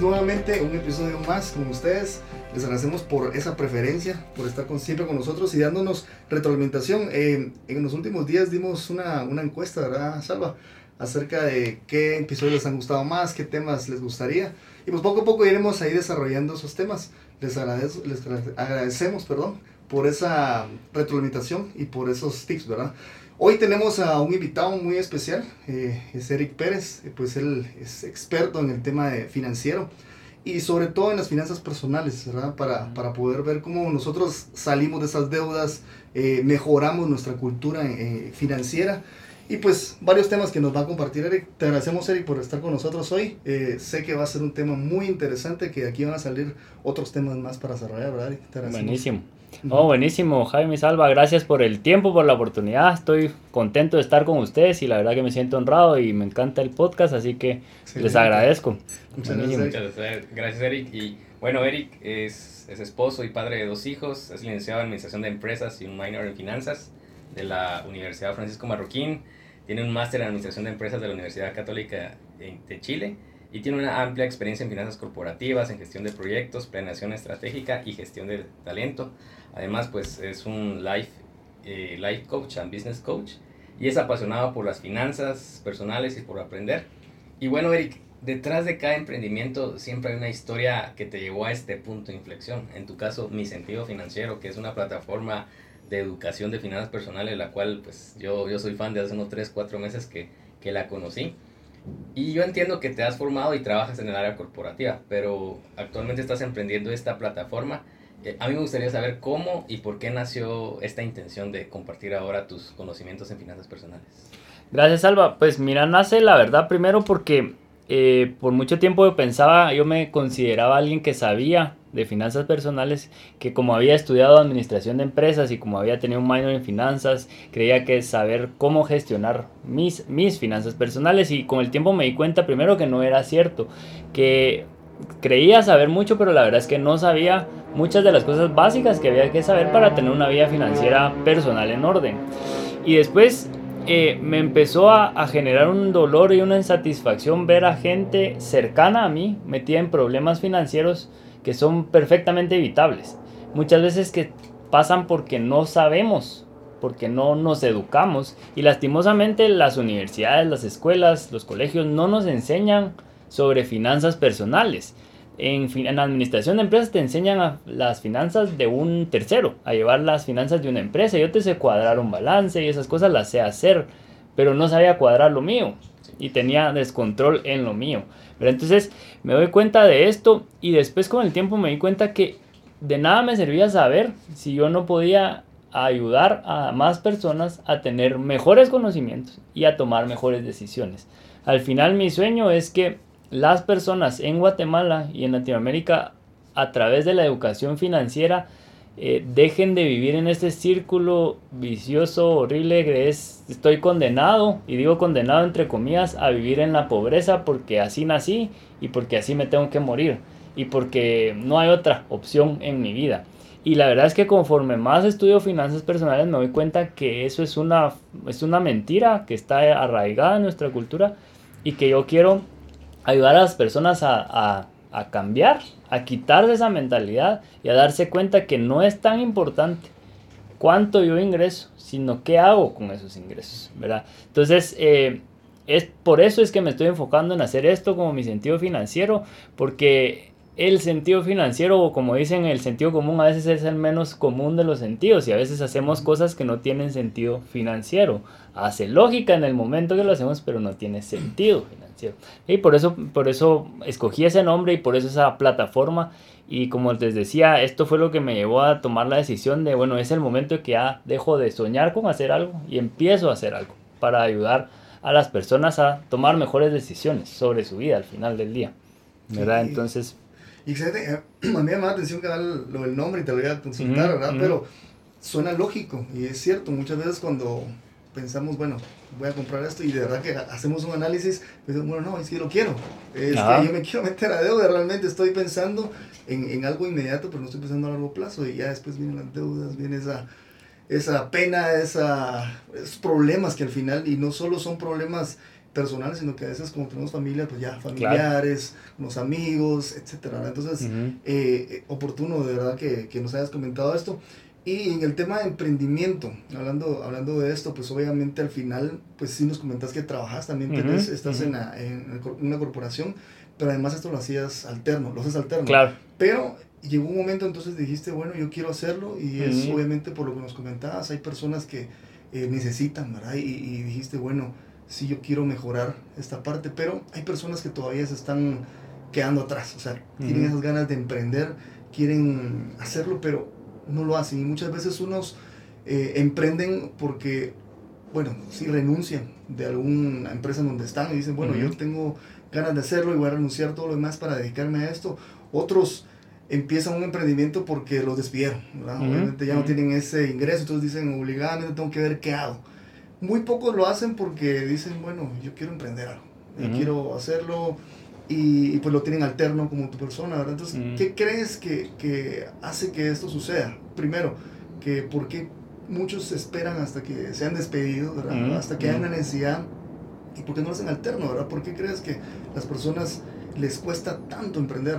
nuevamente un episodio más con ustedes. Les agradecemos por esa preferencia, por estar siempre con nosotros y dándonos retroalimentación. En los últimos días dimos una, una encuesta, ¿verdad, Salva? Acerca de qué episodios les han gustado más, qué temas les gustaría. Y pues poco a poco iremos ahí desarrollando esos temas. Les, agradezco, les agradecemos perdón, por esa retroalimentación y por esos tips, ¿verdad? Hoy tenemos a un invitado muy especial, eh, es Eric Pérez, eh, pues él es experto en el tema de financiero y sobre todo en las finanzas personales, ¿verdad? Para, para poder ver cómo nosotros salimos de esas deudas, eh, mejoramos nuestra cultura financiera y pues varios temas que nos va a compartir Eric. Te agradecemos Eric por estar con nosotros hoy. sé que va a ser un tema muy interesante, que aquí van a salir otros temas más para desarrollar, ¿verdad Eric? Buenísimo. Oh, buenísimo, Jaime Salva, gracias por el tiempo, por la oportunidad. Estoy contento de estar con ustedes y la verdad que me siento honrado y me encanta el podcast, así que les agradezco. Muchas gracias. gracias, Eric. Y bueno, Eric es, es, esposo y padre de dos hijos, es licenciado en Administración de Empresas y un minor en Finanzas de la Universidad Francisco Marroquín. Tiene un máster en Administración de Empresas de la Universidad Católica de Chile y tiene una amplia experiencia en finanzas corporativas, en gestión de proyectos, planeación estratégica y gestión de talento. Además, pues es un life, eh, life coach and business coach y es apasionado por las finanzas personales y por aprender. Y bueno, Eric, detrás de cada emprendimiento siempre hay una historia que te llevó a este punto de inflexión. En tu caso, Mi Sentido Financiero, que es una plataforma de educación de finanzas personales, la cual pues yo, yo soy fan de hace unos 3, 4 meses que, que la conocí. Y yo entiendo que te has formado y trabajas en el área corporativa, pero actualmente estás emprendiendo esta plataforma eh, a mí me gustaría saber cómo y por qué nació esta intención de compartir ahora tus conocimientos en finanzas personales. Gracias, Alba. Pues mira, nace la verdad primero porque eh, por mucho tiempo yo pensaba, yo me consideraba alguien que sabía de finanzas personales, que como había estudiado administración de empresas y como había tenido un minor en finanzas, creía que saber cómo gestionar mis, mis finanzas personales y con el tiempo me di cuenta primero que no era cierto, que creía saber mucho, pero la verdad es que no sabía muchas de las cosas básicas que había que saber para tener una vida financiera personal en orden. Y después eh, me empezó a, a, generar un dolor y una insatisfacción ver a gente cercana a mí metida en problemas financieros que son perfectamente evitables. Muchas veces que pasan porque no sabemos, porque no nos educamos y lastimosamente las universidades, las escuelas, los colegios no nos enseñan sobre finanzas personales. En, en, administración de empresas te enseñan a las finanzas de un tercero, a llevar las finanzas de una empresa. Yo te sé cuadrar un balance y esas cosas las sé hacer, pero no sabía cuadrar lo mío y tenía descontrol en lo mío. Pero entonces me doy cuenta de esto y después con el tiempo me di cuenta que de nada me servía saber si yo no podía ayudar a más personas a tener mejores conocimientos y a tomar mejores decisiones. Al final mi sueño es que las personas en Guatemala y en Latinoamérica a través de la educación financiera eh, dejen de vivir en este círculo vicioso, horrible que es estoy condenado, y digo condenado entre comillas, a vivir en la pobreza porque así nací y porque así me tengo que morir y porque no hay otra opción en mi vida. Y la verdad es que conforme más estudio finanzas personales me doy cuenta que eso es una, es una mentira que está arraigada en nuestra cultura y que yo quiero ayudar a las personas a, cambiar, a quitarse esa mentalidad y a darse cuenta que no es tan importante cuánto yo ingreso, sino qué hago con esos ingresos, ¿verdad? Entonces, eh, es por eso es que me estoy enfocando en hacer esto como mi sentido financiero, porque el sentido financiero, o como dicen, el sentido común a veces es el menos común de los sentidos y a veces hacemos cosas que no tienen sentido financiero. Hace lógica en el momento que lo hacemos, pero no tiene sentido financiero. Y por eso, por eso escogí ese nombre y por eso esa plataforma. Y como les decía, esto fue lo que me llevó a tomar la decisión de, bueno, es el momento que ya dejo de soñar con hacer algo y empiezo a hacer algo para ayudar a las personas a tomar mejores decisiones sobre su vida al final del día. ¿Verdad? Entonces y excelente, eh, a mí me llama la atención que da lo del nombre y te lo voy a consultar, ¿verdad? Pero suena lógico y es cierto, muchas veces cuando pensamos, bueno, voy a comprar esto y de verdad que hacemos un análisis, bueno, no, es que lo quiero, es que yo me quiero meter a deuda, realmente estoy pensando en, en, algo inmediato, pero no estoy pensando a largo plazo. Y ya después vienen las deudas, viene esa, esa pena, esa, esos problemas que al final, y no solo son problemas personales, sino que a veces como tenemos familia, pues ya familiares, los amigos, etcétera. Entonces, eh, eh, oportuno de verdad que, que, nos hayas comentado esto. Y en el tema de emprendimiento, hablando, hablando de esto, pues obviamente al final, pues sí nos comentas que trabajas, también estás en, en, una corporación, pero además esto lo hacías alterno, lo haces alterno. Claro. Pero llegó un momento entonces dijiste, bueno, yo quiero hacerlo y es obviamente por lo que nos comentabas, hay personas que eh, necesitan, ¿verdad? Y, y, dijiste, bueno, sí, yo quiero mejorar esta parte, pero hay personas que todavía se están quedando atrás, o sea, tienen esas ganas de emprender, quieren hacerlo, pero no lo hacen. Y muchas veces unos eh, emprenden porque, bueno, sí renuncian de alguna empresa en donde están y dicen, bueno, yo tengo ganas de hacerlo y voy a renunciar todo lo demás para dedicarme a esto. Otros empiezan un emprendimiento porque los despidieron, Obviamente ya no tienen ese ingreso, entonces dicen, obligadamente tengo que ver qué hago. Muy pocos lo hacen porque dicen, bueno, yo quiero emprender algo, yo quiero hacerlo y, pues lo tienen alterno como tu persona, ¿verdad? Entonces, ¿qué crees que, que, hace que esto suceda? Primero, que por qué muchos esperan hasta que sean despedidos, ¿verdad? Hasta que haya una necesidad y por qué no lo hacen alterno, ¿verdad? ¿Por qué crees que las personas les cuesta tanto emprender?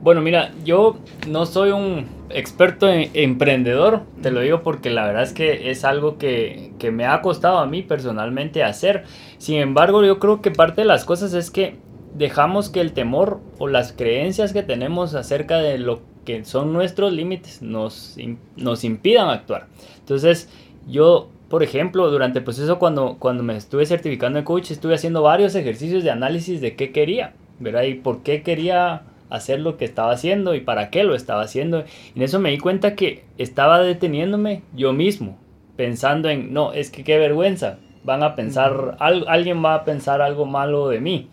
Bueno, mira, yo no soy un experto en emprendedor, te lo digo porque la verdad es que es algo que, que, me ha costado a mí personalmente hacer. Sin embargo, yo creo que parte de las cosas es que dejamos que el temor o las creencias que tenemos acerca de lo que son nuestros límites nos, nos impidan actuar. Entonces, yo, por ejemplo, durante el proceso cuando, cuando me estuve certificando en coach, estuve haciendo varios ejercicios de análisis de qué quería, ¿verdad? Y por qué quería hacer lo que estaba haciendo y para qué lo estaba haciendo. Y en eso me di cuenta que estaba deteniéndome yo mismo, pensando en, no, es que qué vergüenza, van a pensar, alguien va a pensar algo malo de mí.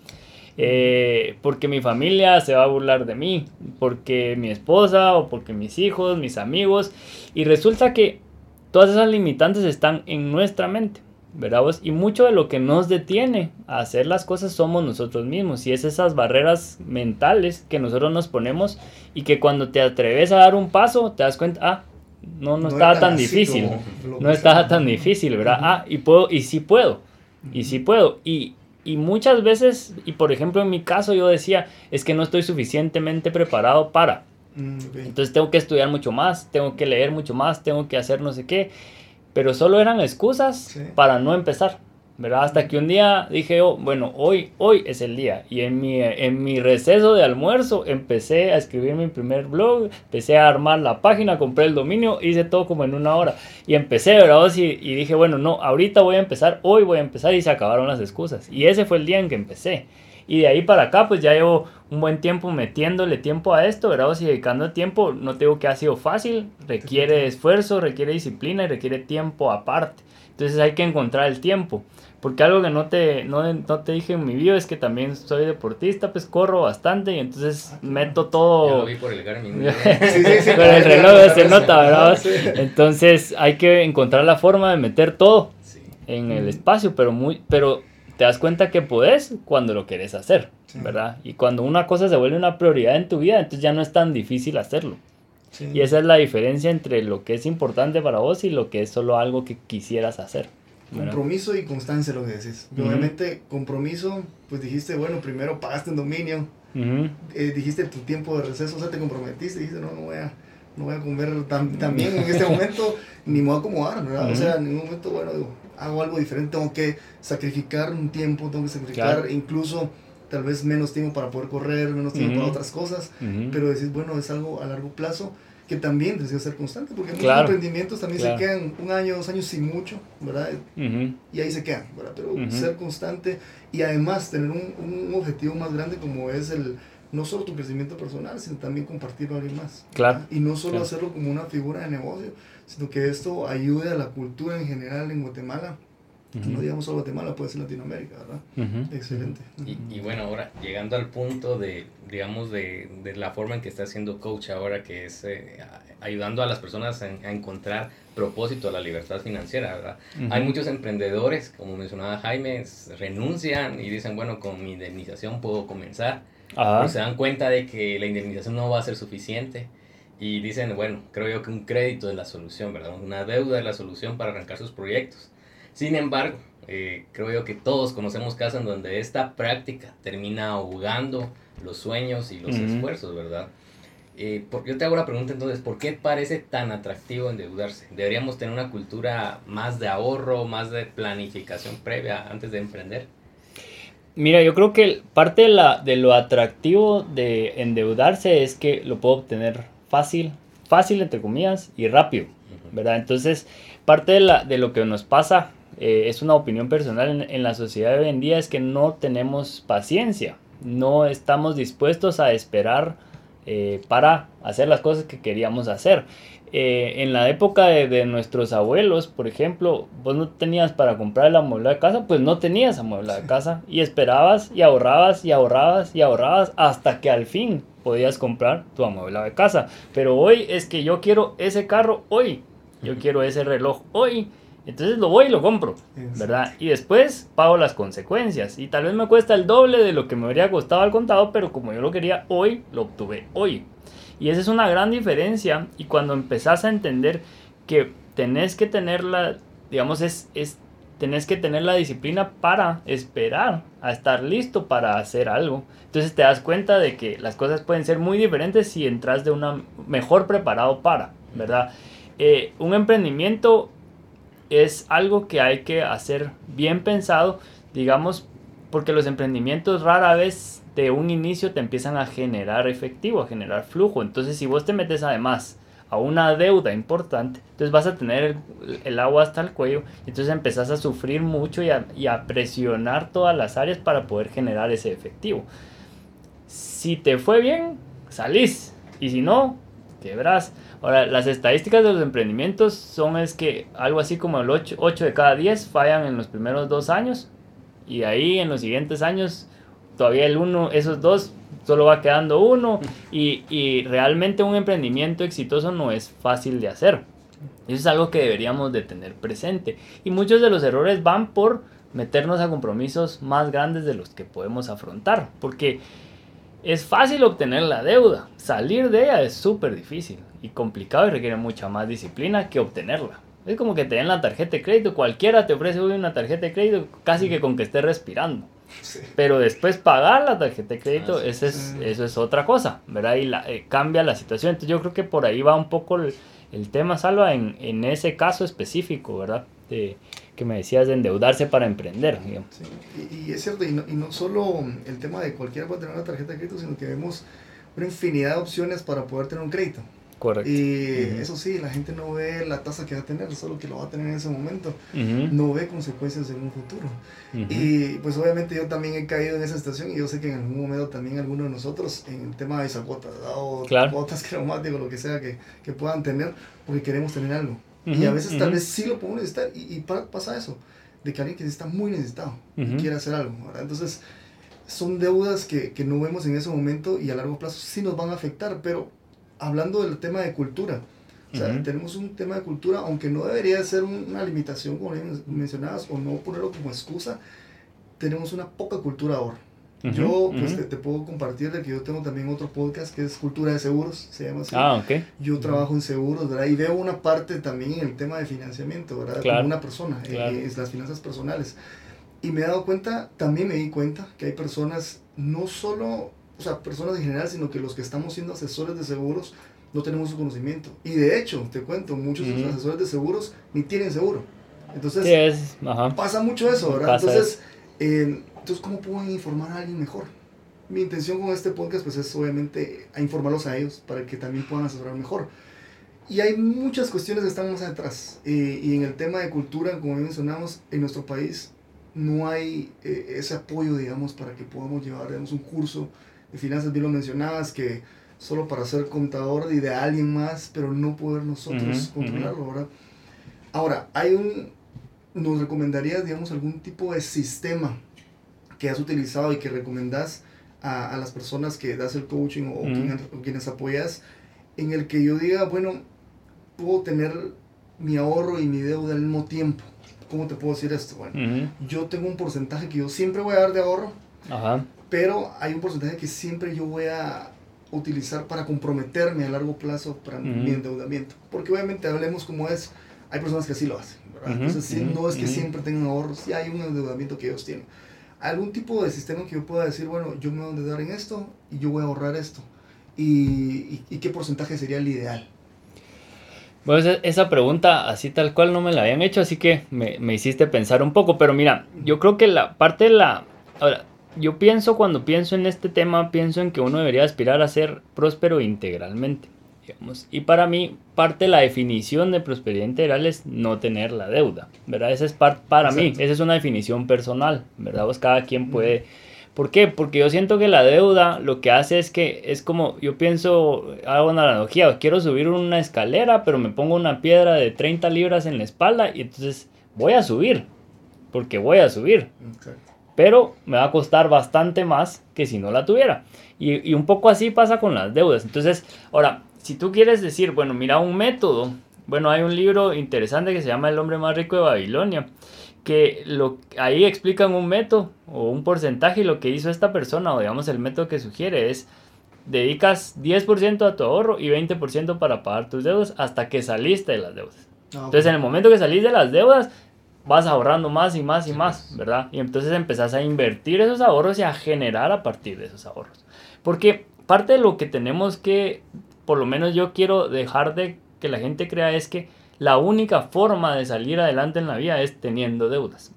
Eh, porque mi familia se va a burlar de mí, porque mi esposa o porque mis hijos, mis amigos. Y resulta que todas esas limitantes están en nuestra mente. ¿verdad Y mucho de lo que nos detiene a hacer las cosas somos nosotros mismos. Y es esas barreras mentales que nosotros nos ponemos y que cuando te atreves a dar un paso, te das cuenta, ah, no, no, estaba tan difícil. No estaba tan difícil, ¿verdad? Ah, y puedo, y sí puedo. Y sí puedo. Y, y muchas veces, y por ejemplo en mi caso yo decía, es que no estoy suficientemente preparado para. Mm, Entonces tengo que estudiar mucho más, tengo que leer mucho más, tengo que hacer no sé qué pero solo eran excusas para no empezar. ¿Verdad? Hasta que un día dije, oh, bueno, hoy, hoy es el día. Y en mi, en mi receso de almuerzo empecé a escribir mi primer blog, empecé a armar la página, compré el dominio, hice todo como en una hora. Y empecé, ¿verdad? Y, y dije, bueno, no, ahorita voy a empezar, hoy voy a empezar y se acabaron las excusas. Y ese fue el día en que empecé. Y de ahí para acá, pues ya llevo un buen tiempo metiéndole tiempo a esto, ¿verdad? O sea, dedicando tiempo, no tengo que ha sido fácil, requiere esfuerzo, requiere disciplina y requiere tiempo aparte. Entonces hay que encontrar el tiempo. Porque algo que no te, no, no te dije en mi video es que también soy deportista, pues corro bastante y entonces ah, meto todo. lo vi por el Garmin. sí, sí, sí, el reloj se nota, ¿verdad? Entonces hay que encontrar la forma de meter todo en el espacio, pero muy, pero te das cuenta que puedes cuando lo quieres hacer, ¿verdad? Y cuando una cosa se vuelve una prioridad en tu vida, entonces ya no es tan difícil hacerlo. Y esa es la diferencia entre lo que es importante para vos y lo que es solo algo que quisieras hacer. Compromiso y constancia, lo que decís. Obviamente, compromiso, pues dijiste, bueno, primero pagaste un dominio, eh, dijiste tu tiempo de receso, o sea, te comprometiste, dijiste, no, no voy a, no voy a comer tan, bien en este momento, ni me voy a acomodar, ¿verdad? O sea, en ningún momento, bueno, digo, hago algo diferente, tengo que sacrificar un tiempo, tengo que sacrificar incluso tal vez menos tiempo para poder correr, menos tiempo para otras cosas, pero decir, bueno, es algo a largo plazo que también desea ser constante, porque muchos emprendimientos también se quedan un año, dos años sin mucho, ¿verdad? Y ahí se quedan, ¿verdad? Pero ser constante y además tener un, un, objetivo más grande como es el, no solo tu crecimiento personal, sino también compartirlo a alguien más. Claro. Y no solo hacerlo como una figura de negocio, sino que esto ayude a la cultura en general en Guatemala. No digamos solo Guatemala, puede ser Latinoamérica, ¿verdad? Excelente. Y, y, bueno, ahora, llegando al punto de, digamos, de, de, la forma en que está haciendo coach ahora, que es eh, ayudando a las personas a, encontrar propósito a la libertad financiera, ¿verdad? Hay muchos emprendedores, como mencionaba Jaime, renuncian y dicen, bueno, con mi indemnización puedo comenzar pero se dan cuenta de que la indemnización no va a ser suficiente y dicen, bueno, creo yo que un crédito es la solución, ¿verdad? Una deuda es la solución para arrancar sus proyectos. Sin embargo, eh, creo yo que todos conocemos casos en donde esta práctica termina ahogando los sueños y los esfuerzos, ¿verdad? Eh, yo te hago la pregunta entonces, ¿por qué parece tan atractivo endeudarse? ¿Deberíamos tener una cultura más de ahorro, más de planificación previa antes de emprender? Mira, yo creo que parte de, la, de lo atractivo de endeudarse es que lo puedo obtener fácil, fácil entre comillas y rápido, ¿verdad? Entonces, parte de, la, de lo que nos pasa, eh, es una opinión personal en, en la sociedad de hoy en día, es que no tenemos paciencia, no estamos dispuestos a esperar eh, para hacer las cosas que queríamos hacer. Eh, en la época de, nuestros abuelos, por ejemplo, vos no tenías para comprar la muebla de casa, pues no tenías muebla de casa y esperabas y ahorrabas y ahorrabas y ahorrabas hasta que al fin podías comprar tu amuebla de casa. Pero hoy es que yo quiero ese carro hoy, yo quiero ese reloj hoy, entonces lo voy y lo compro, ¿verdad? Y después pago las consecuencias. Y tal vez me cuesta el doble de lo que me habría costado al contado, pero como yo lo quería hoy, lo obtuve hoy. Y esa es una gran diferencia. Y cuando empezás a entender que tenés que tener la, digamos, es, es tenés que tener la disciplina para esperar a estar listo para hacer algo. Entonces te das cuenta de que las cosas pueden ser muy diferentes si entras de una mejor preparado para, ¿verdad? Eh, un emprendimiento es algo que hay que hacer bien pensado, digamos, porque los emprendimientos rara vez de un inicio te empiezan a generar efectivo, a generar flujo. Entonces, si vos te metes además a una deuda importante, entonces vas a tener el, agua hasta el cuello, entonces empezás a sufrir mucho y a, y a presionar todas las áreas para poder generar ese efectivo. Si te fue bien, salís, y si no, quebrás. Ahora, las estadísticas de los emprendimientos son es que algo así como el 8, 8 de cada 10 fallan en los primeros dos años y ahí en los siguientes años todavía el uno, esos dos solo va quedando uno y, y, realmente un emprendimiento exitoso no es fácil de hacer. Eso es algo que deberíamos de tener presente. Y muchos de los errores van por meternos a compromisos más grandes de los que podemos afrontar. Porque es fácil obtener la deuda, salir de ella es súper difícil y complicado y requiere mucha más disciplina que obtenerla. Es como que te den la tarjeta de crédito, cualquiera te ofrece una tarjeta de crédito casi que con que estés respirando. Pero después pagar la tarjeta de crédito, ah, eso, es, eso es otra cosa, ¿verdad? Y la, eh, cambia la situación. Entonces yo creo que por ahí va un poco el, el tema, Salva, en, en, ese caso específico, ¿verdad? De, que me decías de endeudarse para emprender. Sí. Y, es cierto, y no, y no, solo el tema de cualquiera puede tener una tarjeta de crédito, sino que vemos una infinidad de opciones para poder tener un crédito. Correcto. Y eso sí, la gente no ve la tasa que va a tener, solo que lo va a tener en ese momento. No ve consecuencias en un futuro. Y pues obviamente yo también he caído en esa situación y yo sé que en algún momento también algunos de nosotros en el tema de esa cuota, o claro. cuotas creumáticas, lo que sea que, que puedan tener, porque queremos tener algo y a veces tal vez sí lo podemos necesitar y, y, pasa eso, de que alguien que está muy necesitado y quiere hacer algo. Entonces, son deudas que, que, no vemos en ese momento y a largo plazo sí nos van a afectar, pero hablando del tema de cultura, o sea, tenemos un tema de cultura, aunque no debería ser una limitación, como mencionabas, o no ponerlo como excusa, tenemos una poca cultura ahora yo pues te, puedo compartir de que yo tengo también otro podcast que es Cultura de Seguros, se llama así. Ah, ok. Yo trabajo en seguros, ¿verdad? Y veo una parte también en el tema de financiamiento, ¿verdad? Como una persona, eh, es las finanzas personales. Y me he dado cuenta, también me di cuenta que hay personas, no solo, o sea, personas en general, sino que los que estamos siendo asesores de seguros no tenemos su conocimiento. Y de hecho, te cuento, muchos de los asesores de seguros ni tienen seguro. Entonces, pasa mucho eso, ¿verdad? Entonces, eh, entonces, ¿cómo puedo informar a alguien mejor? Mi intención con este podcast pues es obviamente a informarlos a ellos para que también puedan asesorar mejor. Y hay muchas cuestiones que están más atrás. Eh, y en el tema de cultura, como mencionamos, en nuestro país no hay eh, ese apoyo, digamos, para que podamos llevar, digamos, un curso de finanzas, bien lo mencionabas, que solo para ser contador y de alguien más, pero no poder nosotros controlarlo, ¿verdad? Ahora, hay un, nos recomendarías, digamos, algún tipo de sistema que has utilizado y que recomendás a, a las personas que das el coaching o, quienes, apoyas, en el que yo diga, bueno, puedo tener mi ahorro y mi deuda al mismo tiempo. ¿Cómo te puedo decir esto? Bueno, yo tengo un porcentaje que yo siempre voy a dar de ahorro, pero hay un porcentaje que siempre yo voy a utilizar para comprometerme a largo plazo para mi endeudamiento. Porque obviamente hablemos como es, hay personas que así lo hacen, ¿verdad? Entonces, sí, no es que siempre tengan ahorros, sí hay un endeudamiento que ellos tienen. Algún tipo de sistema que yo pueda decir, bueno, yo me voy a endeudar en esto y yo voy a ahorrar esto. ¿Y, y, qué porcentaje sería el ideal? Bueno, esa pregunta así tal cual no me la habían hecho, así que me, me hiciste pensar un poco. Pero mira, yo creo que la parte de la... Ahora, yo pienso cuando pienso en este tema, pienso en que uno debería aspirar a ser próspero integralmente. Y para mí, parte de la definición de prosperidad integral es no tener la deuda, ¿verdad? Esa es parte, para mí, esa es una definición personal, ¿verdad? Pues cada quien puede... ¿Por qué? Porque yo siento que la deuda lo que hace es que es como, yo pienso, hago una analogía, quiero subir una escalera, pero me pongo una piedra de 30 libras en la espalda y entonces voy a subir, porque voy a subir. Pero me va a costar bastante más que si no la tuviera. Y, y un poco así pasa con las deudas. Entonces, ahora, si tú quieres decir, bueno, mira un método, bueno, hay un libro interesante que se llama El hombre más rico de Babilonia, que lo, ahí explican un método o un porcentaje y lo que hizo esta persona, o digamos el método que sugiere es, dedicas 10% a tu ahorro y 20% para pagar tus deudas hasta que saliste de las deudas. Ah, entonces en el momento que salís de las deudas, vas ahorrando más y más y más, ¿verdad? Y entonces empezás a invertir esos ahorros y a generar a partir de esos ahorros. Porque parte de lo que tenemos que por lo menos yo quiero dejar de que la gente crea es que la única forma de salir adelante en la vida es teniendo deudas.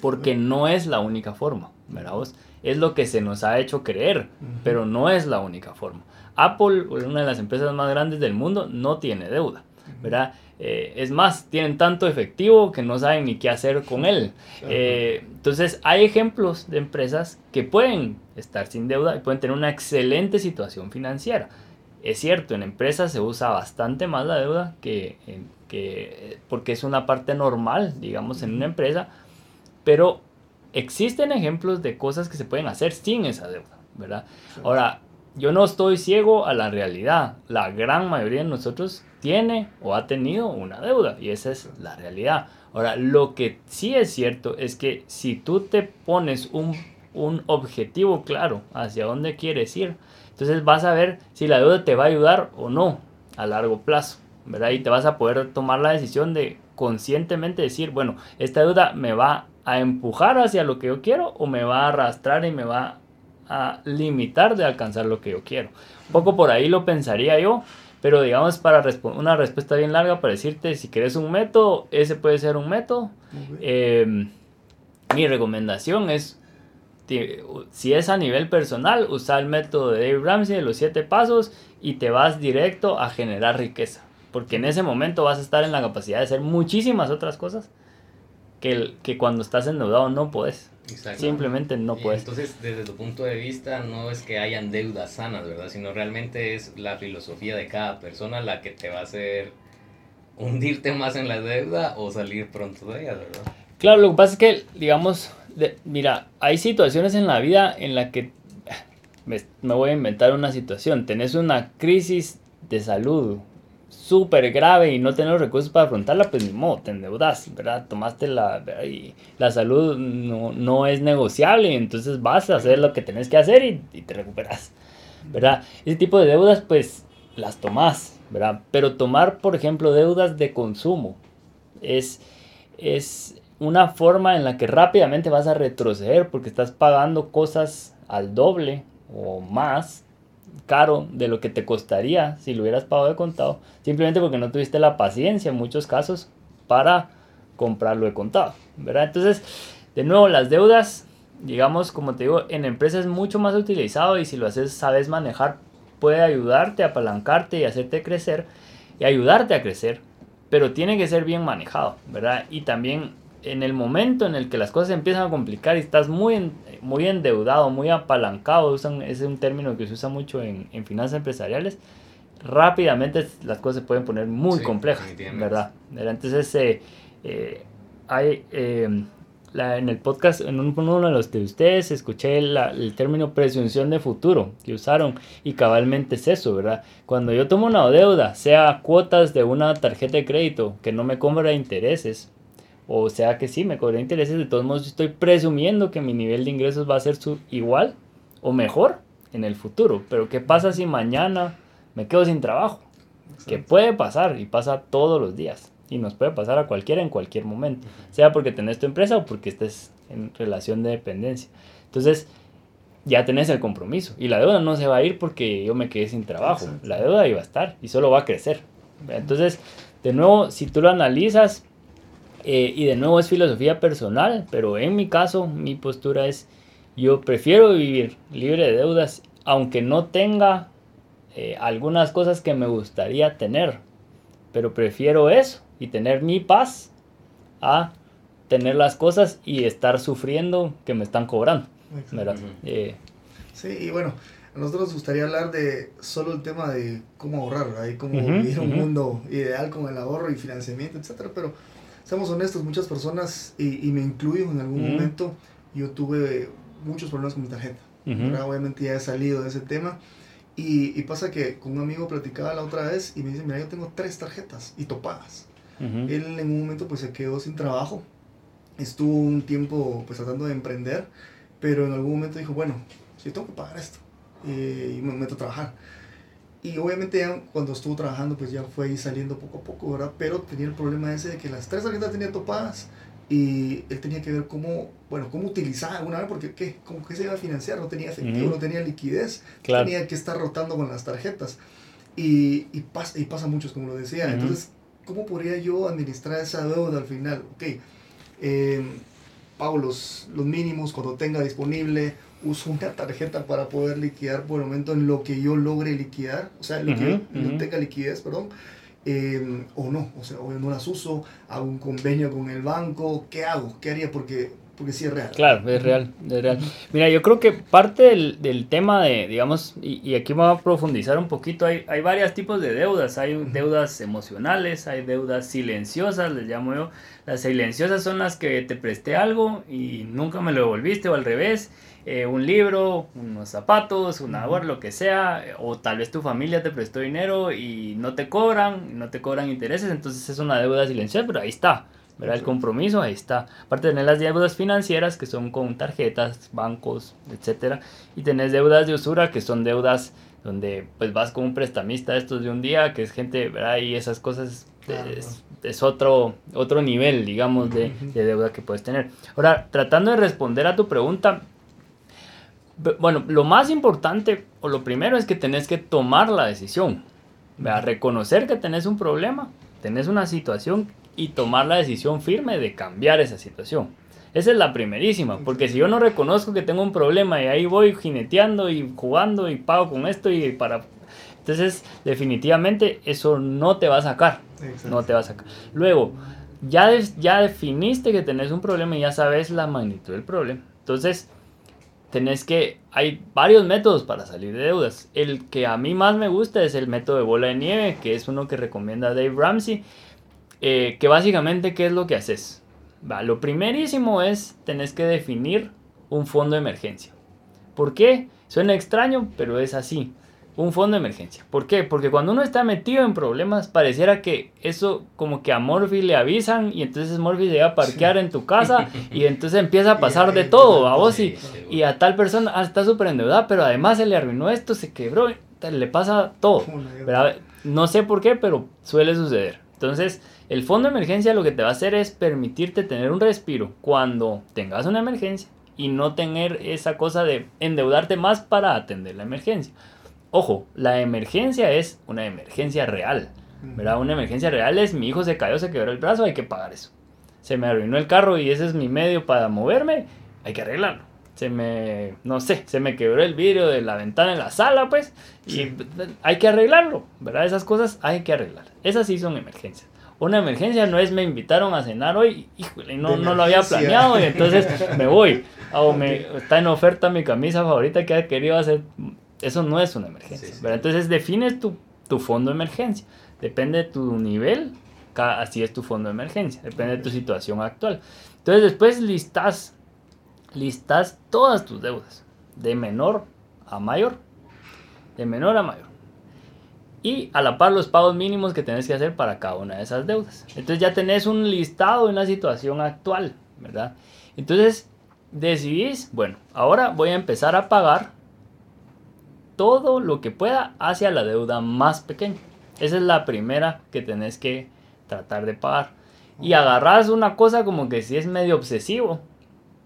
Porque no es la única forma, ¿verdad vos? Es lo que se nos ha hecho creer, pero no es la única forma. Apple, una de las empresas más grandes del mundo, no tiene deuda, ¿verdad? Eh, es más, tienen tanto efectivo que no saben ni qué hacer con él. Eh, entonces, hay ejemplos de empresas que pueden estar sin deuda y pueden tener una excelente situación financiera. Es cierto, en empresas se usa bastante más la deuda que, que porque es una parte normal, digamos, en una empresa, pero existen ejemplos de cosas que se pueden hacer sin esa deuda, ¿verdad? Ahora, yo no estoy ciego a la realidad. La gran mayoría de nosotros tiene o ha tenido una deuda y esa es la realidad. Ahora, lo que sí es cierto es que si tú te pones un, un objetivo claro hacia dónde quieres ir, entonces vas a ver si la deuda te va a ayudar o no a largo plazo, ¿verdad? Y te vas a poder tomar la decisión de conscientemente decir, bueno, esta deuda me va a empujar hacia lo que yo quiero o me va a arrastrar y me va a limitar de alcanzar lo que yo quiero. Un poco por ahí lo pensaría yo, pero digamos para una respuesta bien larga para decirte si quieres un método, ese puede ser un método. Eh, mi recomendación es si es a nivel personal, usa el método de Dave Ramsey de los siete pasos y te vas directo a generar riqueza. Porque en ese momento vas a estar en la capacidad de hacer muchísimas otras cosas que, que cuando estás endeudado no Simplemente no puedes. Entonces, desde tu punto de vista, no es que hayan deudas sanas, ¿verdad? Sino realmente es la filosofía de cada persona la que te va a hacer hundirte más en la deuda o salir pronto de ella, ¿verdad? Claro, lo que pasa es que, digamos, mira, hay situaciones en la vida en la que me, voy a inventar una situación. Tenés una crisis de salud súper grave y no tenés los recursos para afrontarla, pues ni modo, te endeudas, ¿verdad? Tomaste la... Y la salud no, es negociable, entonces vas a hacer lo que tenés que hacer y, y te recuperas, ¿verdad? Ese tipo de deudas, pues las tomás, ¿verdad? Pero tomar, por ejemplo, deudas de consumo es, es, una forma en la que rápidamente vas a retroceder porque estás pagando cosas al doble o más caro de lo que te costaría si lo hubieras pagado de contado, simplemente porque no tuviste la paciencia en muchos casos para comprarlo de contado, ¿verdad? Entonces, de nuevo, las deudas, digamos, como te digo, en empresas es mucho más utilizado y si lo haces, sabes manejar, puede ayudarte, apalancarte y hacerte crecer y ayudarte a crecer, pero tiene que ser bien manejado, ¿verdad? Y también en el momento en el que las cosas empiezan a complicar y estás muy, muy endeudado, muy apalancado, usan, es un término que se usa mucho en, en finanzas empresariales, rápidamente las cosas se pueden poner muy complejas, ¿verdad? Entonces, eh, eh, hay, eh, la, en el podcast, en uno de los de ustedes, escuché el término presunción de futuro que usaron y cabalmente es eso, ¿verdad? Cuando yo tomo una deuda, sea cuotas de una tarjeta de crédito que no me cobra intereses, o sea que sí, me cobré intereses, de todos modos estoy presumiendo que mi nivel de ingresos va a ser su, igual o mejor en el futuro. Pero ¿qué pasa si mañana me quedo sin trabajo? Que puede pasar y pasa todos los días. Y nos puede pasar a cualquiera en cualquier momento, sea porque tenés tu empresa o porque estés en relación de dependencia. Entonces, ya tenés el compromiso. Y la deuda no se va a ir porque yo me quedé sin trabajo. La deuda iba a estar y solo va a crecer. Entonces, de nuevo, si tú lo analizas, eh, y de nuevo es filosofía personal, pero en mi caso, mi postura es, yo prefiero vivir libre de deudas, aunque no tenga eh, algunas cosas que me gustaría tener, pero prefiero eso y tener mi paz a tener las cosas y estar sufriendo que me están cobrando. Eh, sí, y bueno, a nosotros nos gustaría hablar de solo el tema de cómo ahorrar, y cómo vivir un mundo ideal con el ahorro y financiamiento, etcétera, pero seamos honestos, muchas personas, y, me incluyo en algún momento, yo tuve muchos problemas con mi tarjeta. Obviamente ya he salido de ese tema y, pasa que con un amigo platicaba la otra vez y me dice, mira, yo tengo tres tarjetas y topadas. Él en un momento pues se quedó sin trabajo, estuvo un tiempo pues tratando de emprender, pero en algún momento dijo, bueno, si tengo que pagar esto eh, y me meto a trabajar. Y obviamente ya cuando estuvo trabajando pues ya fue ahí saliendo poco a poco, ¿verdad? Pero tenía el problema ese de que las tres tarjetas tenía topadas y él tenía que ver cómo, bueno, cómo utilizar alguna vez, porque ¿qué? ¿Cómo que se iba a financiar? No tenía efectivo, no tenía liquidez, tenía que estar rotando con las tarjetas. Y, y, pasa, y pasa mucho, como lo decía. Entonces, ¿cómo podría yo administrar esa deuda al final? Ok, eh, pago los, los mínimos cuando tenga disponible, uso una tarjeta para poder liquidar por el momento en lo que yo logre liquidar, o sea, lo que yo tenga liquidez, perdón Em, o no, o sea, o no las uso, hago un convenio con el banco, ¿qué hago? ¿Qué haría? Porque, porque sí es real. Claro, es real, es real. Mira, yo creo que parte del, del tema de, digamos, y, y, aquí vamos a profundizar un poquito, hay, hay varios tipos de deudas, hay deudas emocionales, hay deudas silenciosas, les llamo yo. Las silenciosas son las que te presté algo y nunca me lo devolviste o al revés eh, un libro, unos zapatos, una agua, lo que sea, o tal vez tu familia te prestó dinero y no te cobran, no te cobran intereses, entonces es una deuda silenciosa, pero ahí está, ¿verdad? El compromiso ahí está. Aparte tener las deudas financieras que son con tarjetas, bancos, etcétera, y tenés deudas de usura que son deudas donde pues vas con un prestamista estos de un día, que es gente, ¿verdad? Y esas cosas es, otro, otro nivel, digamos, de, de deuda que puedes tener. Ahora, tratando de responder a tu pregunta, bueno, lo más importante o lo primero es que tenés que tomar la decisión. a Reconocer que tenés un problema, tenés una situación y tomar la decisión firme de cambiar esa situación. Esa es la primerísima, porque si yo no reconozco que tengo un problema y ahí voy jineteando y jugando y pago con esto y para... Entonces, definitivamente eso no te va a sacar. No te va a sacar. Luego, ya, ya definiste que tenés un problema y ya sabes la magnitud del problema. Entonces, tenés que, hay varios métodos para salir de deudas. El que a mí más me gusta es el método de bola de nieve, que es uno que recomienda Dave Ramsey, eh, que básicamente, ¿qué es lo que haces? Va, lo primerísimo es, tenés que definir un fondo de emergencia. ¿Por qué? Suena extraño, pero es así un fondo de emergencia. ¿Por qué? Porque cuando uno está metido en problemas, pareciera que eso como que a Morphy le avisan y entonces Morphy se va a parquear en tu casa y entonces empieza a pasar de todo a vos y, y a tal persona ah, está súper endeudada, pero además se le arruinó esto, se quebró, le pasa todo. No sé por qué, pero suele suceder. Entonces, el fondo de emergencia lo que te va a hacer es permitirte tener un respiro cuando tengas una emergencia y no tener esa cosa de endeudarte más para atender la emergencia. Ojo, la emergencia es una emergencia real. ¿verdad? Una emergencia real es mi hijo se cayó, se quebró el brazo, hay que pagar eso. Se me arruinó el carro y ese es mi medio para moverme, hay que arreglarlo. Se me, no sé, se me quebró el vidrio de la ventana en la sala, pues, y hay que arreglarlo, ¿verdad? Esas cosas hay que arreglar. Esas sí son emergencias. Una emergencia no es me invitaron a cenar hoy, híjole, no, no lo había planeado y entonces me voy. O me, está en oferta mi camisa favorita que he querido hacer eso no es una emergencia. Entonces defines tu, tu, fondo de emergencia. Depende de tu nivel, así es tu fondo de emergencia. Depende de tu situación actual. Entonces después listas, listas todas tus deudas. De menor a mayor. De menor a mayor. Y a la par los pagos mínimos que tenés que hacer para cada una de esas deudas. Entonces ya tenés un listado de una situación actual, ¿verdad? Entonces decidís, bueno, ahora voy a empezar a pagar todo lo que pueda hacia la deuda más pequeña. Esa es la primera que tenés que tratar de pagar. Y agarras una cosa como que si es medio obsesivo